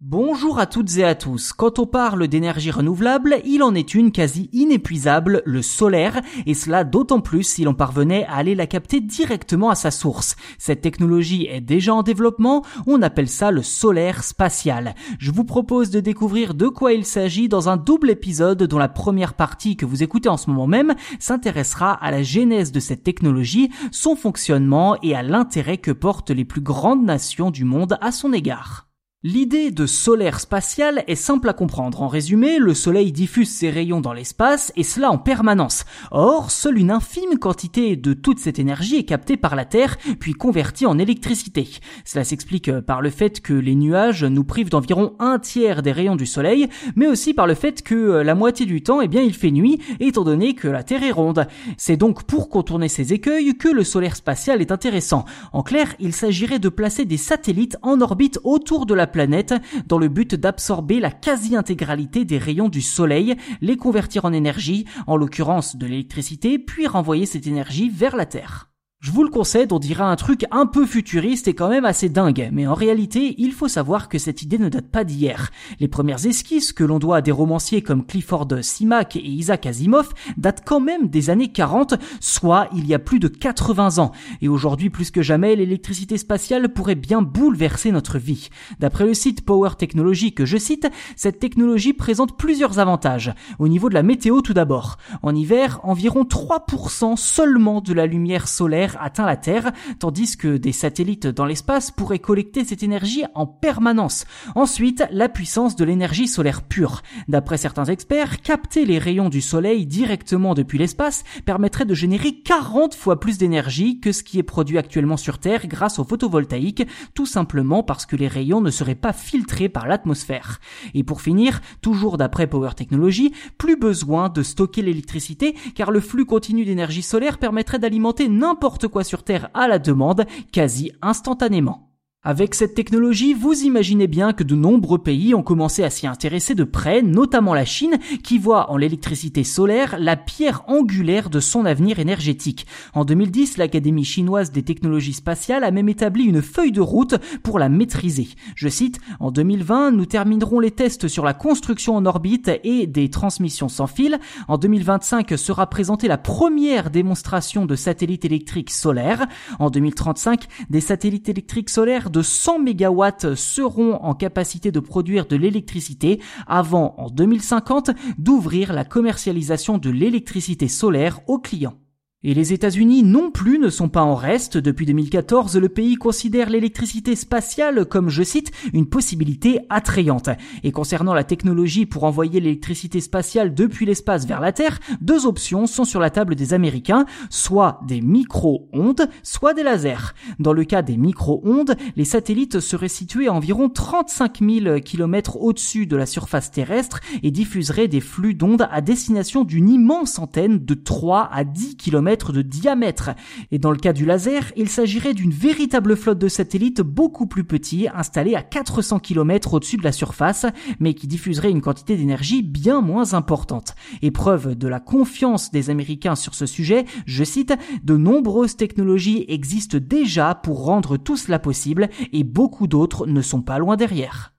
Bonjour à toutes et à tous. Quand on parle d'énergie renouvelable, il en est une quasi inépuisable, le solaire, et cela d'autant plus si l'on parvenait à aller la capter directement à sa source. Cette technologie est déjà en développement, on appelle ça le solaire spatial. Je vous propose de découvrir de quoi il s'agit dans un double épisode dont la première partie que vous écoutez en ce moment même s'intéressera à la genèse de cette technologie, son fonctionnement et à l'intérêt que portent les plus grandes nations du monde à son égard. L'idée de solaire spatial est simple à comprendre. En résumé, le Soleil diffuse ses rayons dans l'espace et cela en permanence. Or, seule une infime quantité de toute cette énergie est captée par la Terre puis convertie en électricité. Cela s'explique par le fait que les nuages nous privent d'environ un tiers des rayons du Soleil, mais aussi par le fait que la moitié du temps, eh bien, il fait nuit étant donné que la Terre est ronde. C'est donc pour contourner ces écueils que le solaire spatial est intéressant. En clair, il s'agirait de placer des satellites en orbite autour de la planète dans le but d'absorber la quasi-intégralité des rayons du Soleil, les convertir en énergie, en l'occurrence de l'électricité, puis renvoyer cette énergie vers la Terre. Je vous le concède, on dira un truc un peu futuriste et quand même assez dingue, mais en réalité, il faut savoir que cette idée ne date pas d'hier. Les premières esquisses que l'on doit à des romanciers comme Clifford Simak et Isaac Asimov datent quand même des années 40, soit il y a plus de 80 ans. Et aujourd'hui, plus que jamais, l'électricité spatiale pourrait bien bouleverser notre vie. D'après le site Power Technology que je cite, cette technologie présente plusieurs avantages. Au niveau de la météo tout d'abord. En hiver, environ 3% seulement de la lumière solaire atteint la Terre, tandis que des satellites dans l'espace pourraient collecter cette énergie en permanence. Ensuite, la puissance de l'énergie solaire pure. D'après certains experts, capter les rayons du Soleil directement depuis l'espace permettrait de générer 40 fois plus d'énergie que ce qui est produit actuellement sur Terre grâce au photovoltaïque, tout simplement parce que les rayons ne seraient pas filtrés par l'atmosphère. Et pour finir, toujours d'après Power Technology, plus besoin de stocker l'électricité car le flux continu d'énergie solaire permettrait d'alimenter n'importe quoi sur Terre à la demande quasi instantanément. Avec cette technologie, vous imaginez bien que de nombreux pays ont commencé à s'y intéresser de près, notamment la Chine, qui voit en l'électricité solaire la pierre angulaire de son avenir énergétique. En 2010, l'Académie chinoise des technologies spatiales a même établi une feuille de route pour la maîtriser. Je cite, en 2020, nous terminerons les tests sur la construction en orbite et des transmissions sans fil. En 2025 sera présentée la première démonstration de satellites électriques solaires. En 2035, des satellites électriques solaires de 100 MW seront en capacité de produire de l'électricité avant, en 2050, d'ouvrir la commercialisation de l'électricité solaire aux clients. Et les États-Unis non plus ne sont pas en reste. Depuis 2014, le pays considère l'électricité spatiale comme, je cite, une possibilité attrayante. Et concernant la technologie pour envoyer l'électricité spatiale depuis l'espace vers la Terre, deux options sont sur la table des Américains, soit des micro-ondes, soit des lasers. Dans le cas des micro-ondes, les satellites seraient situés à environ 35 000 km au-dessus de la surface terrestre et diffuseraient des flux d'ondes à destination d'une immense antenne de 3 à 10 km de diamètre. Et dans le cas du laser, il s'agirait d'une véritable flotte de satellites beaucoup plus petits, installés à 400 km au-dessus de la surface, mais qui diffuserait une quantité d'énergie bien moins importante. Et preuve de la confiance des Américains sur ce sujet, je cite, de nombreuses technologies existent déjà pour rendre tout cela possible, et beaucoup d'autres ne sont pas loin derrière.